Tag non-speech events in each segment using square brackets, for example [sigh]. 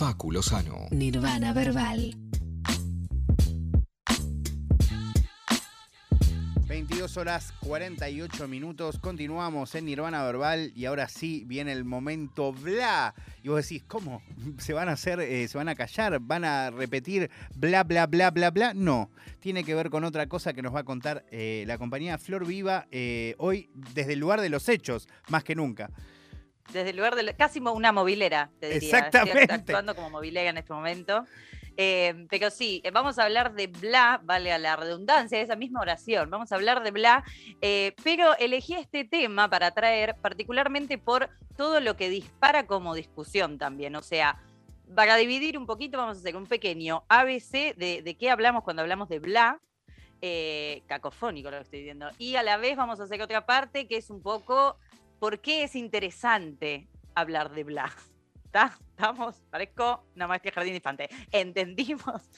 Facu Lozano. Nirvana Verbal. 22 horas 48 minutos, continuamos en Nirvana Verbal y ahora sí viene el momento bla. Y vos decís, ¿cómo? ¿Se van a hacer, eh, se van a callar? ¿Van a repetir bla, bla, bla, bla, bla? No, tiene que ver con otra cosa que nos va a contar eh, la compañía Flor Viva eh, hoy desde el lugar de los hechos, más que nunca. Desde el lugar de... Casi una movilera, te diría. Exactamente. Estoy actuando como movilera en este momento. Eh, pero sí, eh, vamos a hablar de bla, vale a la redundancia esa misma oración, vamos a hablar de bla, eh, pero elegí este tema para traer particularmente por todo lo que dispara como discusión también, o sea, para dividir un poquito vamos a hacer un pequeño ABC de, qué hablamos cuando hablamos de bla, cacofónico lo que estoy viendo, y a la vez vamos a hacer otra parte que es un poco por qué es interesante hablar de bla. [laughs] Estamos, parezco una maestra jardín infante. [laughs] Entendimos.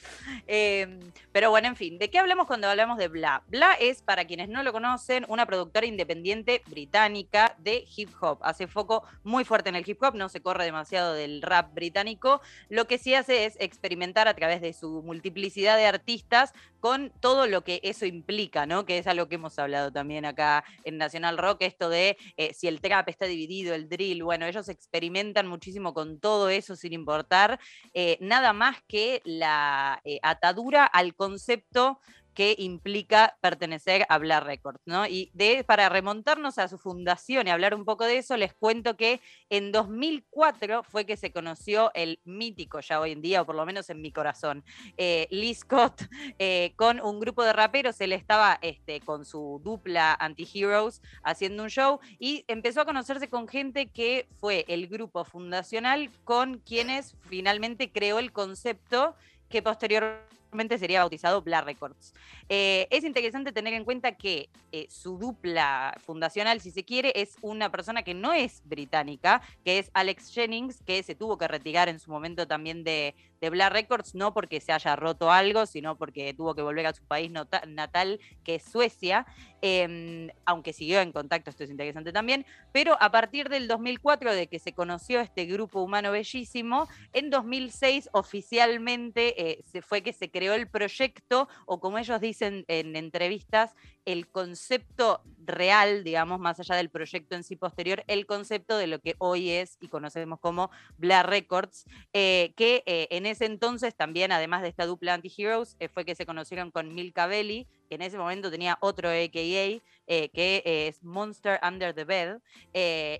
Em, pero bueno, en fin, ¿de qué hablamos cuando hablamos de Bla? Bla es, para quienes no lo conocen, una productora independiente británica de hip hop. Hace foco muy fuerte en el hip hop, no se corre demasiado del rap británico. Lo que sí hace es experimentar a través de su multiplicidad de artistas con todo lo que eso implica, ¿no? Que es algo que hemos hablado también acá en Nacional Rock, esto de eh, si el trap está dividido, el drill, bueno, ellos experimentan muchísimo con todo eso sin importar eh, nada más que la eh, atadura al concepto que implica pertenecer a Black Records, ¿no? Y para remontarnos a su fundación y hablar un poco de eso, les cuento que en 2004 fue que se conoció el mítico, ya hoy en día, o por lo menos en mi corazón, eh, Lee Scott, [laughs] eh, con un grupo de raperos, él estaba este, con su dupla Anti-Heroes haciendo un show y empezó a conocerse con gente que fue el grupo fundacional con quienes finalmente creó el concepto que posteriormente sería bautizado Bla Records. Eh, es interesante tener en cuenta que eh, su dupla fundacional, si se quiere, es una persona que no es británica, que es Alex Jennings, que se tuvo que retirar en su momento también de, de Black Records, no porque se haya roto algo, sino porque tuvo que volver a su país natal, que es Suecia, em, aunque siguió en contacto, esto es interesante también, pero a partir del 2004, de que se conoció este grupo humano bellísimo, en 2006 oficialmente eh, se fue que se creó el proyecto, o como ellos dicen en entrevistas, el concepto real, digamos, más allá del proyecto en sí posterior, el concepto de lo que hoy es y conocemos como Black Records, eh, que eh, en ese entonces también, además de esta dupla Anti-Heroes, eh, fue que se conocieron con Milka Belli, que en ese momento tenía otro AKA, que es Monster Under the Bed,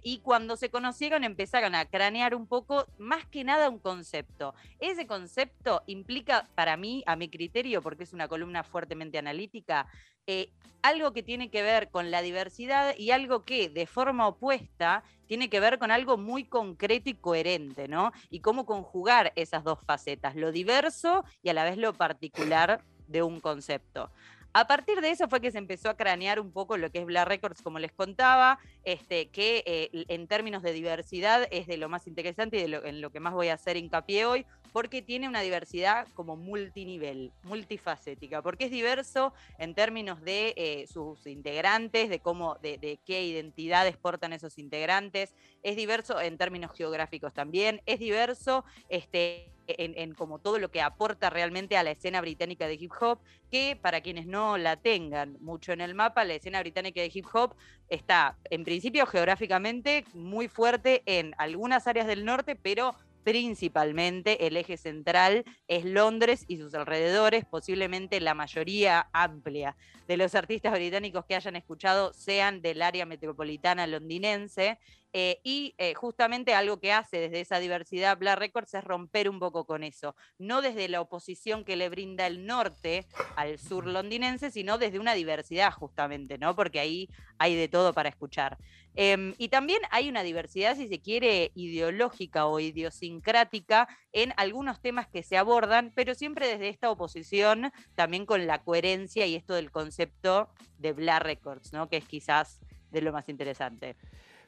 y cuando se conocieron empezaron a cranear un poco, más que nada un concepto. Ese concepto implica para mí, a mi criterio, porque es una columna fuertemente analítica, eh, algo que tiene que ver con la diversidad y algo que de forma opuesta tiene que ver con algo muy concreto y coherente, ¿no? Y cómo conjugar esas dos facetas, lo diverso y a la vez lo particular de un concepto. A partir de eso fue que se empezó a cranear un poco lo que es Black Records, como les contaba, este, que eh, en términos de diversidad es de lo más interesante y de en lo que más voy a hacer hincapié hoy, porque tiene una diversidad como multinivel, multifacética, porque es diverso en términos de eh, sus integrantes, de cómo, de, qué identidades portan esos integrantes, es diverso en términos geográficos también, es diverso este, en, como todo lo que aporta realmente a la escena británica de hip hop, que para quienes no la tengan mucho en el mapa, la escena británica de hip hop está en principio geográficamente muy fuerte en algunas áreas del norte, pero principalmente el eje central es Londres y sus alrededores, posiblemente la mayoría amplia de los artistas británicos que hayan escuchado sean del área metropolitana londinense. Eh, y eh, justamente algo que hace desde esa diversidad Black Records es romper un poco con eso, no desde la oposición que le brinda el norte al sur londinense, sino desde una diversidad justamente, ¿no? Porque ahí hay de todo para escuchar. Em, y también hay una diversidad, si se quiere, ideológica o idiosincrática en algunos temas que se abordan, pero siempre desde esta oposición, también con la coherencia y esto del concepto de Black Records, ¿no? Que es quizás de lo más interesante.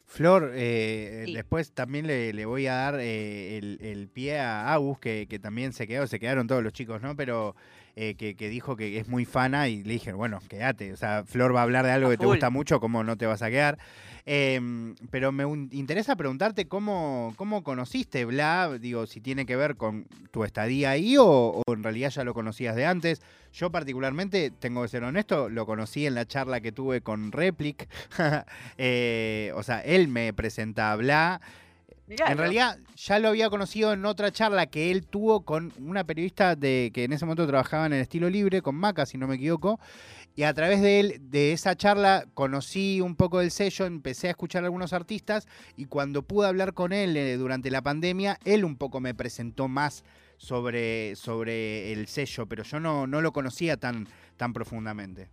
Flor, eh, después también le, voy a dar eh, el, pie a Agus, que, también se quedó, se quedaron todos los chicos, ¿no? Pero eh, que, que dijo que es muy fana y le dije, bueno, quédate. O sea, Flor va a hablar de algo A que te gusta mucho, ¿cómo no te vas a quedar? Em, pero me interesa preguntarte cómo, cómo conociste Bla, digo, si tiene que ver con tu estadía ahí o, o en realidad ya lo conocías de antes. Yo particularmente, tengo que ser honesto, lo conocí en la charla que tuve con Replic. [laughs] Eh, o sea, él me presenta a Bla. Mirá, En realidad ya lo había conocido en otra charla que él tuvo con una periodista de que en ese momento trabajaba en el estilo libre, con Maca, si no me equivoco. Y a través de él, de esa charla, conocí un poco del sello, empecé a escuchar a algunos artistas y cuando pude hablar con él eh, durante la pandemia, él un poco me presentó más sobre, sobre el sello, pero yo no, no lo conocía tan, tan profundamente.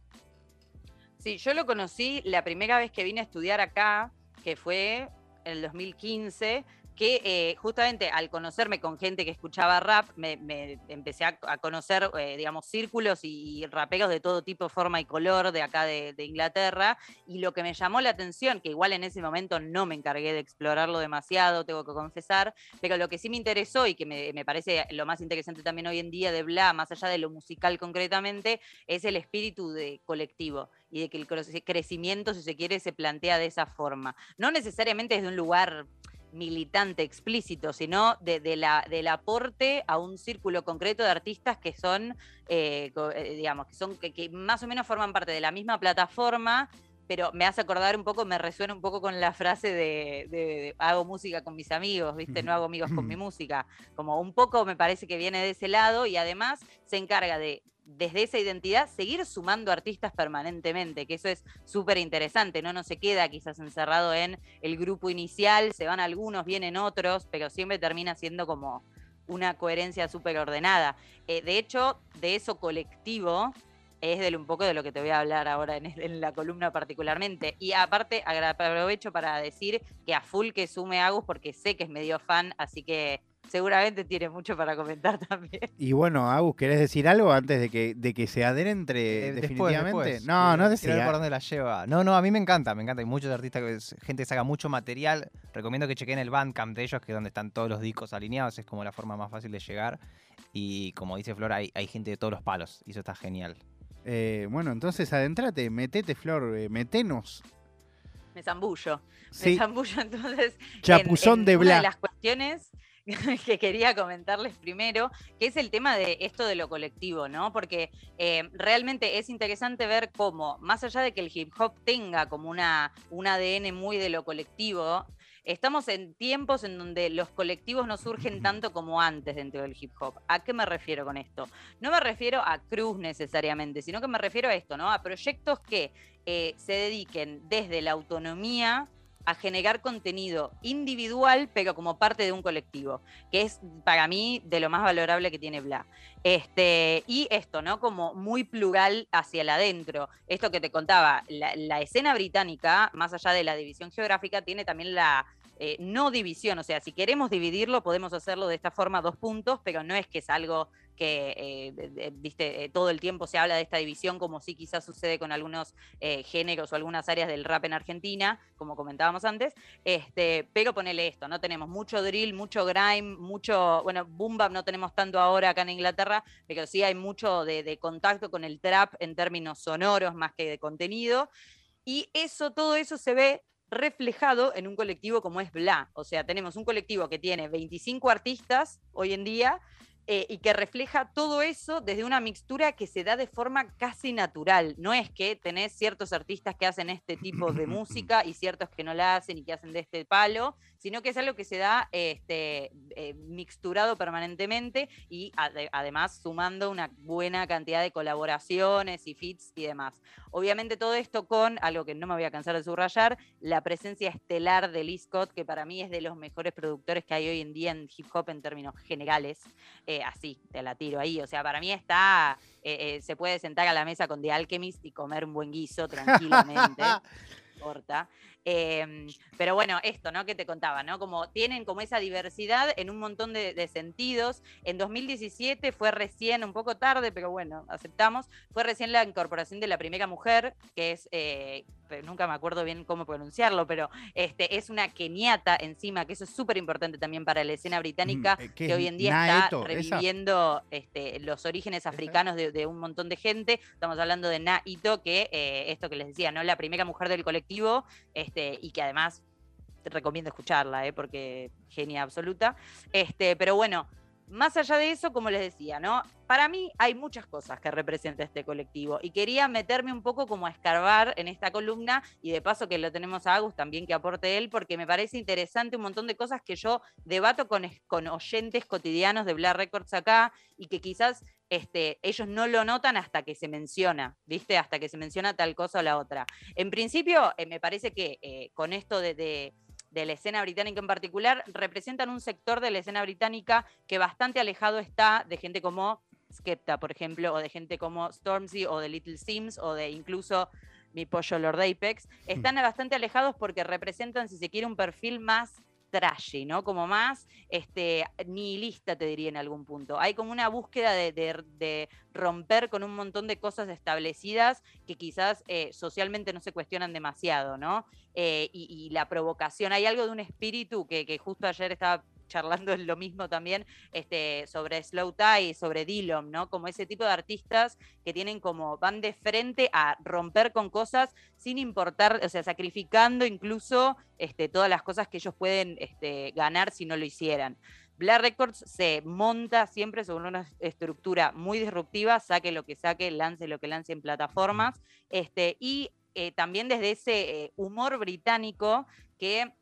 Sí, yo lo conocí la primera vez que vine a estudiar acá, que fue en el 2015, que eh, justamente al conocerme con gente que escuchaba rap, me, me empecé a, a conocer, eh, digamos, círculos y, raperos de todo tipo, forma y color de acá de, de Inglaterra. Y lo que me llamó la atención, que igual en ese momento no me encargué de explorarlo demasiado, tengo que confesar, pero lo que sí me interesó y que me, me parece lo más interesante también hoy en día de Bla, más allá de lo musical concretamente, es el espíritu de colectivo y de que el cre- crecimiento, si se quiere, se plantea de esa forma. No necesariamente desde un lugar militante explícito, sino de, de la, del aporte a un círculo concreto de artistas que son, eh, eh, digamos, que son, que, que más o menos forman parte de la misma plataforma, pero me hace acordar un poco, me resuena un poco con la frase de, de- de hago música con mis amigos, ¿viste? No hago amigos con mi [clears throat] música. Como un poco me parece que viene de ese lado y además se encarga de, desde esa identidad, seguir sumando artistas permanentemente, que eso es súper interesante, ¿no? No se queda quizás encerrado en el grupo inicial, se van algunos, vienen otros, pero siempre termina siendo como una coherencia súper ordenada. Eh, de hecho, de eso colectivo es de lo- un poco de lo que te voy a hablar ahora en, en la columna particularmente. Y aparte, aprovecho para decir que a full que sume Agus porque sé que es medio fan, así que seguramente tiene mucho para comentar [laughs] también. Y bueno, Agus, ¿querés decir algo antes de que, de que se adrentre Eh, después, definitivamente? después. No, no Quiero ver decía. por dónde la lleva. No, no, a mí me encanta, me encanta. Hay muchos artistas, que gente que saca mucho material. Recomiendo que chequen el Bandcamp de ellos, que es donde están todos los discos alineados. Es como la forma más fácil de llegar. Y como dice Flor, hay, hay gente de todos los palos. Y eso está genial. Eh, bueno, entonces adentrate, metete, Flor, eh, metenos. Me zambullo. Me zambullo [laughs] entonces. en- chapuzón en de Una Bla. de las cuestiones [laughs] que quería comentarles primero, que es el tema de esto de lo colectivo, ¿no? Porque eh, realmente es interesante ver cómo, más allá de que el hip hop tenga como una, un ADN muy de lo colectivo, estamos en tiempos en donde los colectivos no surgen tanto como antes dentro del hip hop. ¿A qué me refiero con esto? No me refiero a Cruz necesariamente, sino que me refiero a esto, ¿no? A proyectos que eh, se dediquen desde la autonomía a generar contenido individual, pero como parte de un colectivo, que es para mí de lo más valorable que tiene Bla. Este, y esto, ¿no? Como muy plural hacia el adentro. Esto que te contaba, la, la escena británica, más allá de la división geográfica, tiene también la eh, no división. O sea, si queremos dividirlo, podemos hacerlo de esta forma, dos puntos, pero no es que es algo que, eh, viste, eh, todo el tiempo se habla de esta división, como sí quizás sucede con algunos géneros o algunas áreas del rap en Argentina, como comentábamos antes. Este, pero ponele esto, no tenemos mucho drill, mucho grime, mucho, bueno, boom bap no tenemos tanto ahora acá en Inglaterra, pero sí hay mucho de contacto con el trap en términos sonoros más que de contenido. Y eso, todo eso se ve reflejado en un colectivo como es Bla. O sea, tenemos un colectivo que tiene 25 artistas hoy en día eh, y que refleja todo eso desde una mixtura que se da de forma casi natural. No es que tenés ciertos artistas que hacen este tipo de [clears throat] música y ciertos que no la hacen y que hacen de este palo, sino que es algo que se da este, eh, mixturado permanentemente y ade- además sumando una buena cantidad de colaboraciones y feats y demás. Obviamente todo esto con algo que no me voy a cansar de subrayar, la presencia estelar de Lee Scott, que para mí es de los mejores productores que hay hoy en día en hip hop en términos generales. Eh, así, te la tiro ahí. O sea, para mí está, eh, se puede sentar a la mesa con The Alchemist y comer un buen guiso tranquilamente. [laughs] corta. Em, pero bueno, esto, ¿no? Que te contaba, ¿no? Como tienen como esa diversidad en un montón de, de sentidos. En 2017 fue recién, un poco tarde, pero bueno, aceptamos, fue recién la incorporación de la primera mujer, que es, eh, nunca me acuerdo bien cómo pronunciarlo, pero este, es una keniata encima, que eso es súper importante también para la escena británica, Mm, eh, ¿qué que es? hoy en día Naeto, está reviviendo este, los orígenes africanos de, de un montón de gente. Estamos hablando de Naito, que eh, esto que les decía, ¿no? La primera mujer del colectivo, este, y que además te recomiendo escucharla, ¿eh? porque genia absoluta. Este, pero bueno, más allá de eso, como les decía, ¿no? Para mí hay muchas cosas que representa este colectivo y quería meterme un poco como a escarbar en esta columna y de paso que lo tenemos a Agus también que aporte él porque me parece interesante un montón de cosas que yo debato con, con oyentes cotidianos de Black Records acá y que quizás este, ellos no lo notan hasta que se menciona, ¿viste? Hasta que se menciona tal cosa o la otra. En principio, eh, me parece que eh, con esto de, de- de la escena británica en particular, representan un sector de la escena británica que bastante alejado está de gente como Skepta, por ejemplo, o de gente como Stormzy, o de Little Sims, o de incluso mi pollo Lord Apex. Están bastante alejados porque representan, si se quiere, un perfil más trashy, ¿no? Como más este, nihilista, te diría en algún punto. Hay como una búsqueda de, de- romper con un montón de cosas establecidas que quizás eh, socialmente no se cuestionan demasiado, ¿no? Eh, y, y la provocación, hay algo de un espíritu que, que justo ayer estaba charlando [laughs] lo mismo también este, sobre Slow Tie, sobre Dillom, ¿no? Como ese tipo de artistas que tienen como, van de frente a romper con cosas sin importar, o sea, sacrificando incluso este, todas las cosas que ellos pueden este, ganar si no lo hicieran. Black Records se monta siempre sobre una estructura muy disruptiva, saque lo que saque, lance lo que lance en plataformas, este, y eh, también desde ese eh, humor británico que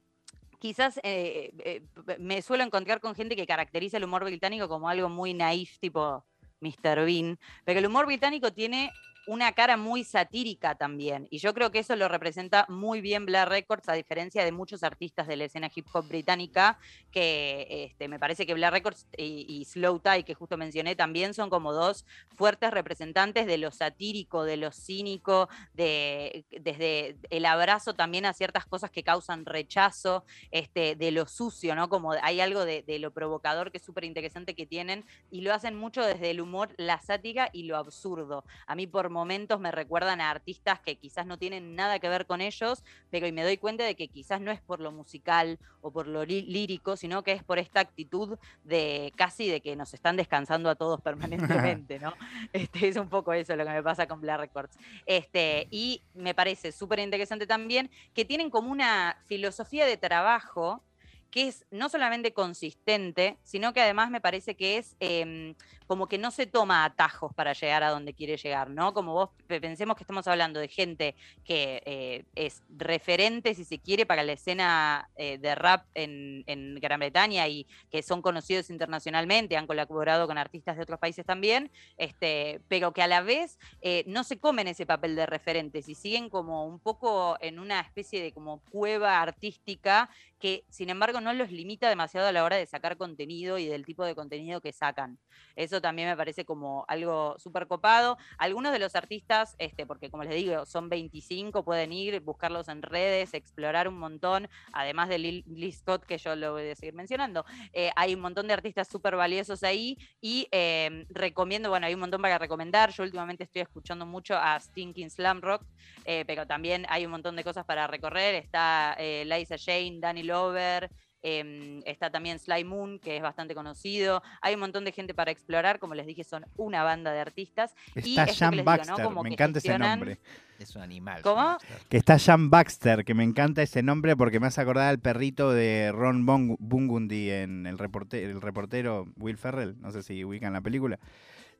quizás eh, eh, me suelo encontrar con gente que caracteriza el humor británico como algo muy naif, tipo Mr. Bean, pero el humor británico tiene una cara muy satírica también, y yo creo que eso lo representa muy bien Black Records, a diferencia de muchos artistas de la escena hip hop británica, que este, me parece que Black Records y, Slow Tie, que justo mencioné, también son como dos fuertes representantes de lo satírico, de lo cínico, de, desde el abrazo también a ciertas cosas que causan rechazo, este, de lo sucio, ¿no? Como hay algo de, de lo provocador que es súper interesante que tienen y lo hacen mucho desde el humor, la sátira y lo absurdo. A mí por momentos me recuerdan a artistas que quizás no tienen nada que ver con ellos, pero y me doy cuenta de que quizás no es por lo musical o por lo lí- lírico, sino que es por esta actitud de casi de que nos están descansando a todos [laughs] permanentemente, ¿no? Este, es un poco eso lo que me pasa con Black Records. Este, y me parece súper interesante también que tienen como una filosofía de trabajo que es no solamente consistente, sino que además me parece que es em, como que no se toma atajos para llegar a donde quiere llegar, ¿no? Como vos pe- pensemos que estamos hablando de gente que eh, es referente, si se quiere, para la escena eh, de rap en, en Gran Bretaña y que son conocidos internacionalmente, han colaborado con artistas de otros países también, este, pero que a la vez eh, no se comen ese papel de referentes y siguen como un poco en una especie de como cueva artística que sin embargo no los limita demasiado a la hora de sacar contenido y del tipo de contenido que sacan. Eso también me parece como algo súper copado. Algunos de los artistas, este, porque como les digo, son 25, pueden ir, buscarlos en redes, explorar un montón, además de Lil, Scott, que yo lo voy a seguir mencionando. Eh, hay un montón de artistas súper valiosos ahí y eh, recomiendo, bueno, hay un montón para recomendar. Yo últimamente estoy escuchando mucho a Stinking Slam Rock, eh, pero también hay un montón de cosas para recorrer. Está Liza Jane, Danny Lover. Em, está también Sly Moon, que es bastante conocido. Hay un montón de gente para explorar. Como les dije, son una banda de artistas. Y Está que Jan digo, ¿no? Baxter, Como me encanta ese gestionan- nombre. Es un animal. ¿Cómo? Que está Jan Baxter, que me encanta ese nombre porque me hace acordar al perrito de Ron Bung- Bungundy en el, reporte- el reportero Will Ferrell. No sé si ubican la película.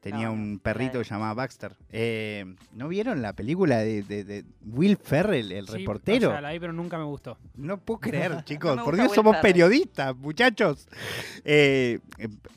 Tenía No, un perrito claro. que se llamaba Baxter. Eh, ¿No vieron la película de, de- de Will Ferrell, el Sí, reportero? o sea, la vi, pero nunca me gustó. No puedo creer, [laughs] chicos. Por Dios, somos Ferrell. periodistas, muchachos. Eh,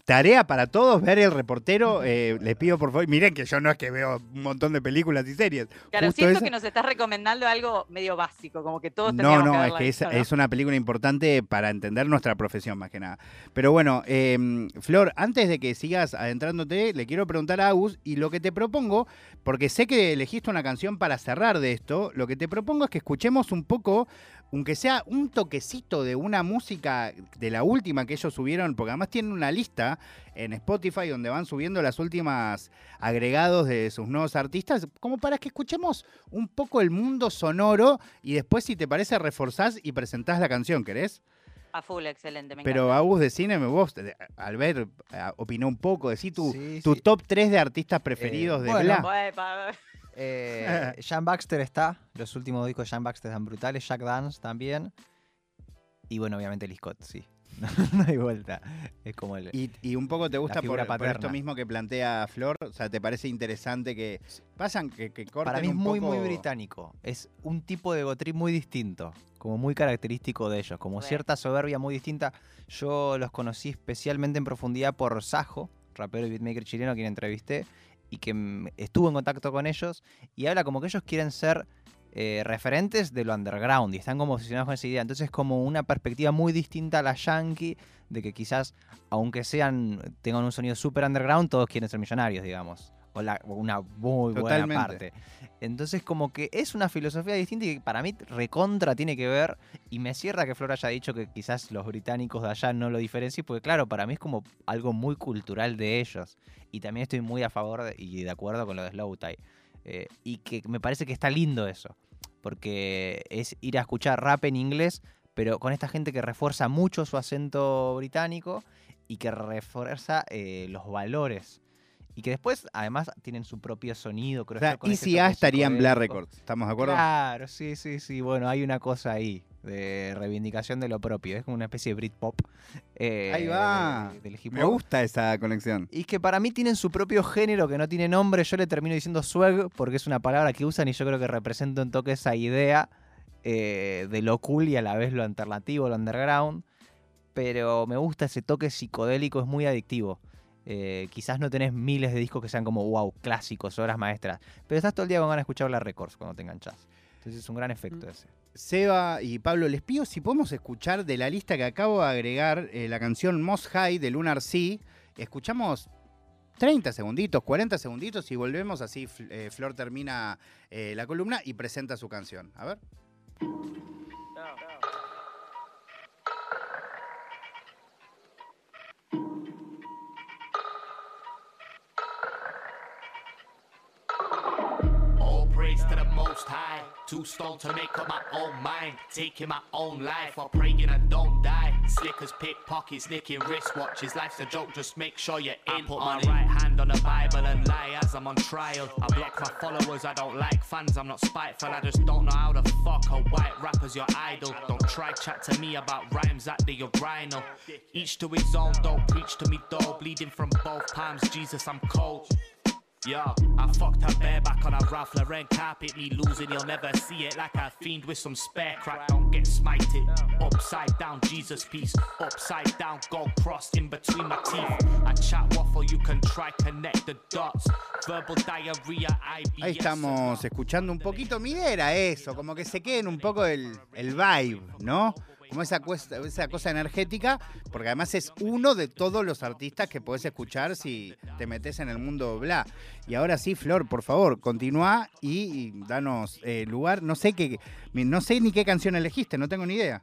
tarea para todos, ver el reportero. [laughs] Eh, les pido por favor. Miren que yo no es que veo un montón de películas y series. Claro, Justo siento esa- que nos estás recomendando algo medio básico, como que todos No, no, que es que es, es una película importante para entender nuestra profesión más que nada. Pero bueno, eh, Flor, antes de que sigas adentrándote, le quiero preguntar a Agus y lo que te propongo, porque sé que elegiste una canción para cerrar de esto, lo que te propongo es que escuchemos un poco, aunque sea un toquecito de una música de la última que ellos subieron, porque además tienen una lista en Spotify donde van subiendo las últimas agregados de sus nuevos artistas, como para que escuchemos un poco el mundo sonoro y después si te parece reforzás y presentás la canción, ¿querés? A full, excelente. Me Pero. Agus, decime vos, eh, al ver, eh, opinó un poco, decí tu, Sí, tu sí. top 3 de artistas preferidos de bueno, Bla. Eh, [laughs] Jan Baxter está. Los últimos discos de Jan Baxter están brutales. Jack Dance también. Y bueno, obviamente Lee Scott, sí. [laughs] No, hay vuelta. Es como el. Y, y un poco te gusta por, por esto mismo que plantea Flor, o sea, ¿te parece interesante que pasan, que, que corten Para mí es un muy, poco- muy británico. Es un tipo de ego trip muy distinto. Como muy característico de ellos. Como cierta soberbia muy distinta. Yo los conocí especialmente en profundidad por Sajo, rapero y beatmaker chileno a quien entrevisté. Y que mm, estuvo en contacto con ellos. Y habla como que ellos quieren ser eh, referentes de lo underground. Y están como obsesionados con esa idea. Entonces es como una perspectiva muy distinta a la yankee. De que quizás, aunque sean tengan un sonido super underground, todos quieren ser millonarios, digamos. O, la- o una muy buena parte. Entonces, como que es una filosofía distinta y que para mí recontra tiene que ver. Y me cierra que Flor haya dicho que quizás los británicos de allá no lo diferencien, porque claro, para mí es como algo muy cultural de ellos. Y también estoy muy a favor de- y de acuerdo con lo de Slow Tie. Eh, y que me parece que está lindo eso. Porque es ir a escuchar rap en inglés, pero con esta gente que refuerza mucho su acento británico y que refuerza eh, los valores. Y que después, además, tienen su propio sonido. Creo O sea, yo, con Easy A toque estaría en Bla psicodélico. Records, ¿estamos de acuerdo? Claro, sí, sí, sí. Bueno, hay una cosa ahí de reivindicación de lo propio. Es como una especie de Britpop. eh, Ahí va. de- del hip Me gusta esa conexión. Y que para mí tienen su propio género que no tiene nombre. Yo le termino diciendo swag porque es una palabra que usan y yo creo que representa un toque esa idea eh, de lo cool y a la vez lo alternativo, lo underground. Pero me gusta ese toque psicodélico, es muy adictivo. Eh, quizás no tenés miles de discos que sean como wow, clásicos, obras maestras. Pero estás todo el día con ganas de escuchar la records cuando te enganchás. Entonces es un gran efecto ese. Seba y Pablo, les pido si podemos escuchar de la lista que acabo de agregar eh, la canción Most High de Lunar Sea. Escuchamos 30 segunditos, 40 segunditos y volvemos. Así eh, Flor termina eh, la columna y presenta su canción. A ver. All praise to the Most High. Too stoned to make up my own mind. Taking my own life while praying I don't die. Slickers, pickpockets, nicking wristwatches. Life's a joke, just make sure you're in. I put my right hand on the Bible and lie as I'm on trial. I block my followers, I don't like fans. I'm not spiteful, I just don't know how to fuck a white rapper's your idol. Don't try chat to me about rhymes at the urinal. Each to his own, don't preach to me though. Bleeding from both palms, Jesus, I'm cold. Yo, I fucked her bareback on a Ralph Lauren carpet. Me losing, you'll never see it like a fiend with some spare crack. Don't get smited. Upside down, Jesus piece. Upside down, gold cross in between my teeth. I chat waffle, you can try connect the dots. Verbal diarrhea, IBS. Ahí estamos escuchando un poquito. Mi idea era eso, como que se queden un poco el, el vibe, ¿no? Como esa, cuesta- esa cosa energética, porque además es uno de todos los artistas que podés escuchar si te metes en el mundo bla. Y ahora sí, Flor, por favor, continúa y, danos eh, lugar. No sé qué, no sé ni qué canción elegiste, no tengo ni idea.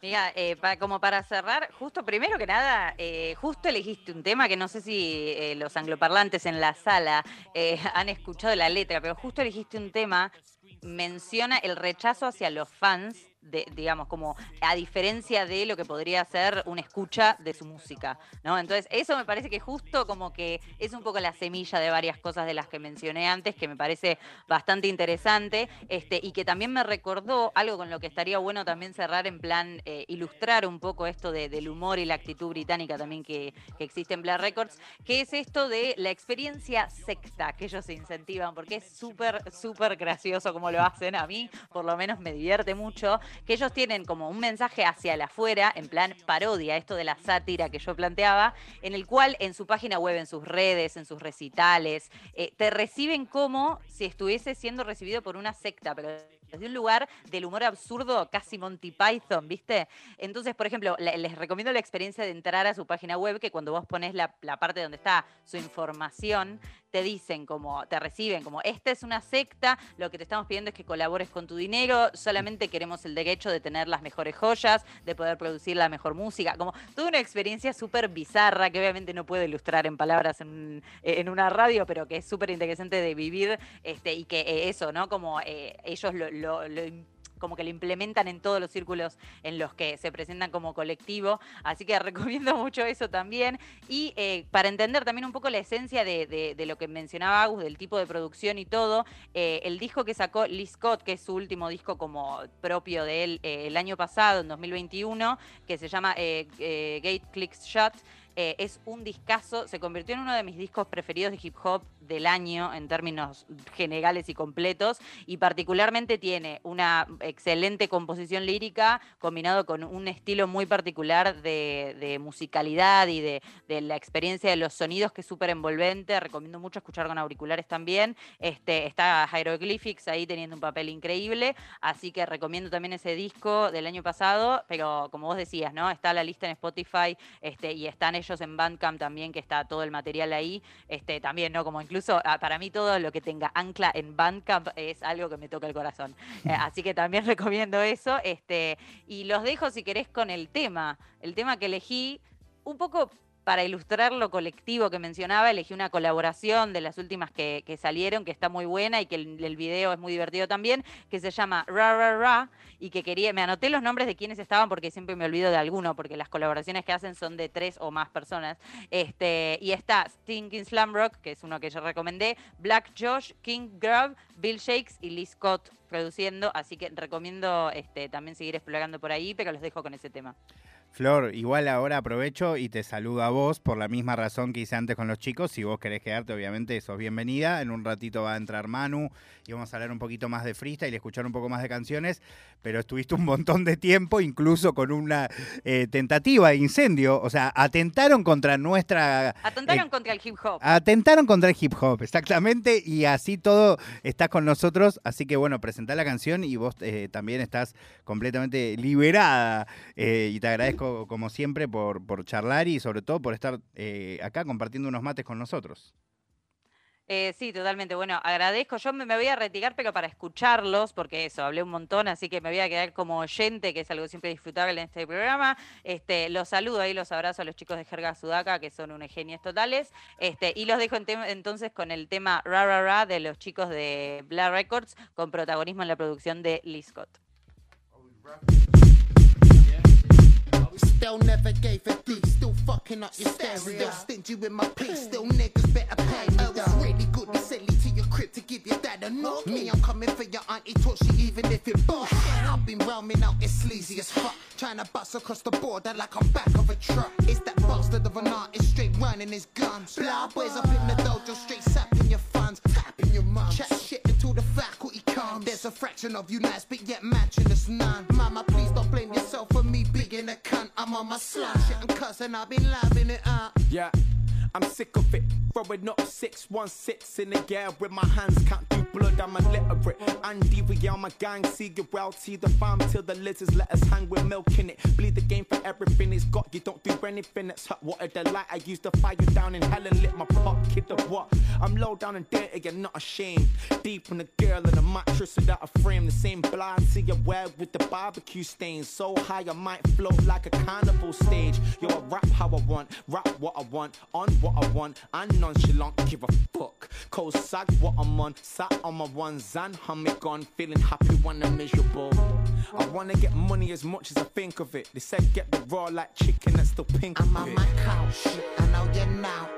Mira, eh, como para cerrar, justo primero que nada, eh, justo elegiste un tema que no sé si eh, los angloparlantes en la sala eh, han escuchado la letra, pero justo elegiste un tema, menciona el rechazo hacia los fans, de, digamos, como a diferencia de lo que podría ser una escucha de su música, ¿no? Entonces, eso me parece que justo como que es un poco la semilla de varias cosas de las que mencioné antes, que me parece bastante interesante, este, y que también me recordó algo con lo que estaría bueno también cerrar en plan eh, ilustrar un poco esto de- del humor y la actitud británica también que, que existe en Black Records, que es esto de la experiencia secta que ellos incentivan, porque es súper, súper gracioso como lo hacen a mí, por lo menos me divierte mucho, que ellos tienen como un mensaje hacia el afuera, en plan parodia, esto de la sátira que yo planteaba, en el cual en su página web, en sus redes, en sus recitales, eh, te reciben como si estuviese siendo recibido por una secta, pero de un lugar del humor absurdo, casi Monty Python, ¿viste? Entonces, por ejemplo, le- les recomiendo la experiencia de entrar a su página web, que cuando vos pones la parte donde está su información, te dicen como, te reciben como, esta es una secta, lo que te estamos pidiendo es que colabores con tu dinero, solamente queremos el derecho de tener las mejores joyas, de poder producir la mejor música, como toda una experiencia súper bizarra que obviamente no puedo ilustrar en palabras en, en una radio, pero que es súper interesante de vivir este, y que eh, eso, ¿no? Como eh, ellos lo, lo- lo como que lo implementan en todos los círculos en los que se presentan como colectivo. Así que [laughs] recomiendo mucho eso también. Y eh, para entender también un poco la esencia de, lo que mencionaba Agus, del tipo de producción y todo, eh, el disco que sacó Lee Scott, que es su último disco como propio de él eh, el año pasado, en 2021, que se llama Gate Clicks Shut, eh, es un discazo, se convirtió en uno de mis discos preferidos de hip hop del año en términos generales y completos y particularmente tiene una excelente composición lírica combinado con un estilo muy particular de, de musicalidad y de, de la experiencia de los sonidos que es súper envolvente, recomiendo mucho escuchar con auriculares también, este, está Hieroglyphics ahí teniendo un papel increíble, así que recomiendo también ese disco del año pasado, pero como vos decías, ¿no? Está la lista en Spotify este, y están ellos en Bandcamp también, que está todo el material ahí, este, también, ¿no? Como incluso ah, para mí todo lo que tenga ancla en Bandcamp es algo que me toca el corazón. [laughs] Eh, así que también [laughs] recomiendo eso. Este, y los dejo si querés con el tema. El tema que elegí, un poco para ilustrar lo colectivo que mencionaba, elegí una colaboración de las últimas que, salieron, que está muy buena y que el, el video es muy divertido también, que se llama Ra Ra Ra, y que quería, me anoté los nombres de quienes estaban porque siempre me olvido de alguno, porque las colaboraciones que hacen son de tres o más personas. Este, y está Stinking Slam Rock, que es uno que yo recomendé, Black Josh, King Grub, Bill Shakes y Lee Scott produciendo, así que recomiendo este, también seguir explorando por ahí, pero los dejo con ese tema. Flor, igual ahora aprovecho y te saludo a vos por la misma razón que hice antes con los chicos. Si vos querés quedarte, obviamente sos bienvenida. En un ratito va a entrar Manu y vamos a hablar un poquito más de freestyle y escuchar un poco más de canciones. Pero estuviste un montón de tiempo, incluso con una eh, tentativa de incendio. O sea, atentaron contra nuestra Atentaron Eh, contra el hip hop. Atentaron contra el hip hop, exactamente, y así todo estás con nosotros, así que bueno, presentá la canción y vos eh, también estás completamente liberada y te agradezco como siempre por, por charlar y sobre todo por estar eh, acá compartiendo unos mates con nosotros. Eh, sí, totalmente. Bueno, agradezco. Yo me, me voy a retirar, pero para escucharlos, porque eso, hablé un montón, así que me voy a quedar como oyente, que es algo siempre disfrutable en este programa. Este, los saludo ahí, los abrazo a los chicos de Jerga Sudaca, que son unos genios totales. Este, y los dejo en entonces con el tema Ra Ra Ra de los chicos de Bla Records, con protagonismo en la producción de Lee Scott. Still never gave a D, still fucking up your stereo. Stingy with my piece, still niggas better pay me. I was really good to sell it to your crib to give your dad a knock. Me, I'm coming for your auntie, she even if it bust. I've been roaming out, it's sleazy as fuck. Trying to bust across the border like I'm back of a truck. It's that bastard of an artist, straight running his guns. Blah boys up in the dojo, straight sapping your funds, tapping your mum. Chat shit until the faculty comes. There's a fraction of you nice, but yet matching us none. Mama, please don't blame yourself for me being a cunt. I'm on my slum shit and cussing, I've been laughing it up. Yeah, I'm sick of it. Throwing up 616 in the air with my hands can't do blood, I'm illiterate. Andy, we are my gang, see you well, see the farm till the lizards let us hang with milk in it. Bleed the game for everything it's got, you don't do anything that's hot water. The light I used to fire you down in hell and lit my pot, kid the what? I'm low down and dirty, you're not ashamed. Deep in the girl in a mattress without a frame, the same blind, see you wear with the barbecue stains. So high I might float like a carnival stage. Yo, I rap how I want, rap what I want, on what I want, and nonchalant, give a fuck. Cold sag what I'm on, sat on my ones and hummy gone, feeling happy when I'm miserable. I wanna get money as much as I think of it. They said get the raw like chicken, that's still pink I'm on it. my couch, I know you're now.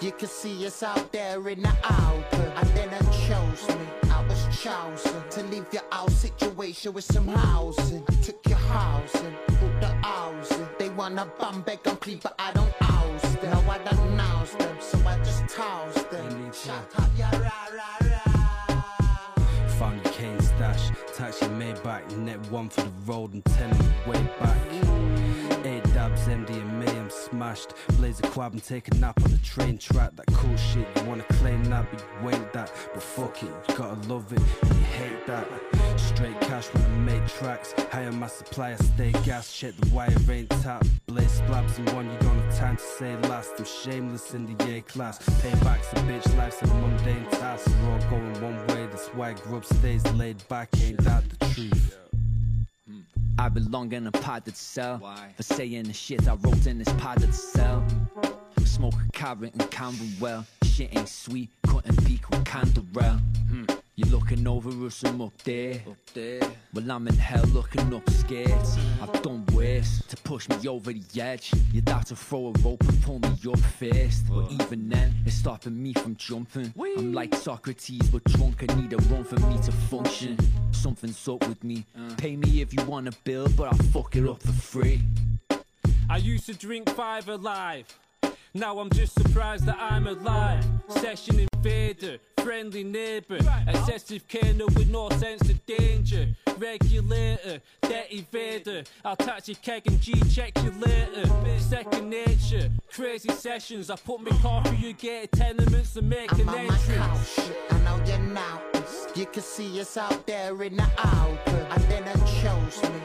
You can see us out there in the open. And then it chose me, I was chosen to leave your old situation with some housing. I took your housing, put the housing. Wanna bum and plead, but I don't oust them. No, I don't nouse them, so I just toss them. Shut up, ya rah rah rah. Found your cane stash, taxi Maybach, net one for the road and ten on the way back. Eight dabs, MD and May, I'm smashed. Blaze a quab and take a nap on the train track. That cool shit, you wanna claim that, but you ain't that. But fuck it, you gotta love it, and you hate that. Straight cash when I make tracks. Higher my supply, I stay gas. Check the wire ain't tap. Blaze splabs and one you gonna time to say last. I'm shameless in the A class. Payback's a bitch, life's a mundane task. We're all going one way, that's why grub stays laid back. Ain't that the truth? I belong in a padded cell. For saying the shit I wrote in this padded cell. Smoke a carrot and Camberwell. Shit ain't sweet, cutting peak with Canderel. Hmm. You're looking over us, I'm up there. Up there. Well, I'm in hell looking up scared. I've done worse to push me over the edge. You'd have to throw a rope and pull me up first. But even then, it's stopping me from jumping. I'm like Socrates, but drunk. I need a run for me to function. Something's up with me. Uh. Pay me if you want a bill, but I'll fuck it up for free. I used to drink five alive. Now I'm just surprised that I'm alive. Session invader, friendly neighbor, excessive kernel with no sense of danger. Regulator, debt evader. I'll touch your keg and G check you later. Second nature, crazy sessions. I put my coffee, you get tenements and make I'm an on my couch, entrance. I know you're now. You can see us out there in the open. And then I chose me.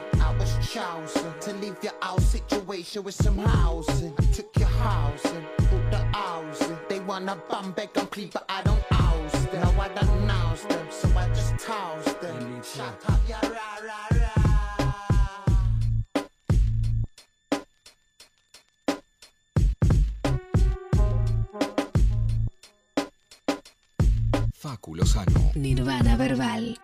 I was chosen to leave your old situation with some housing. I took your housing, put the housing. They wanna bum back and plead, but I don't house them. No, I don't oust them, so I just toss them. Shut up, ya rah rah rah. Facu Lozano. Nirvana Verbal.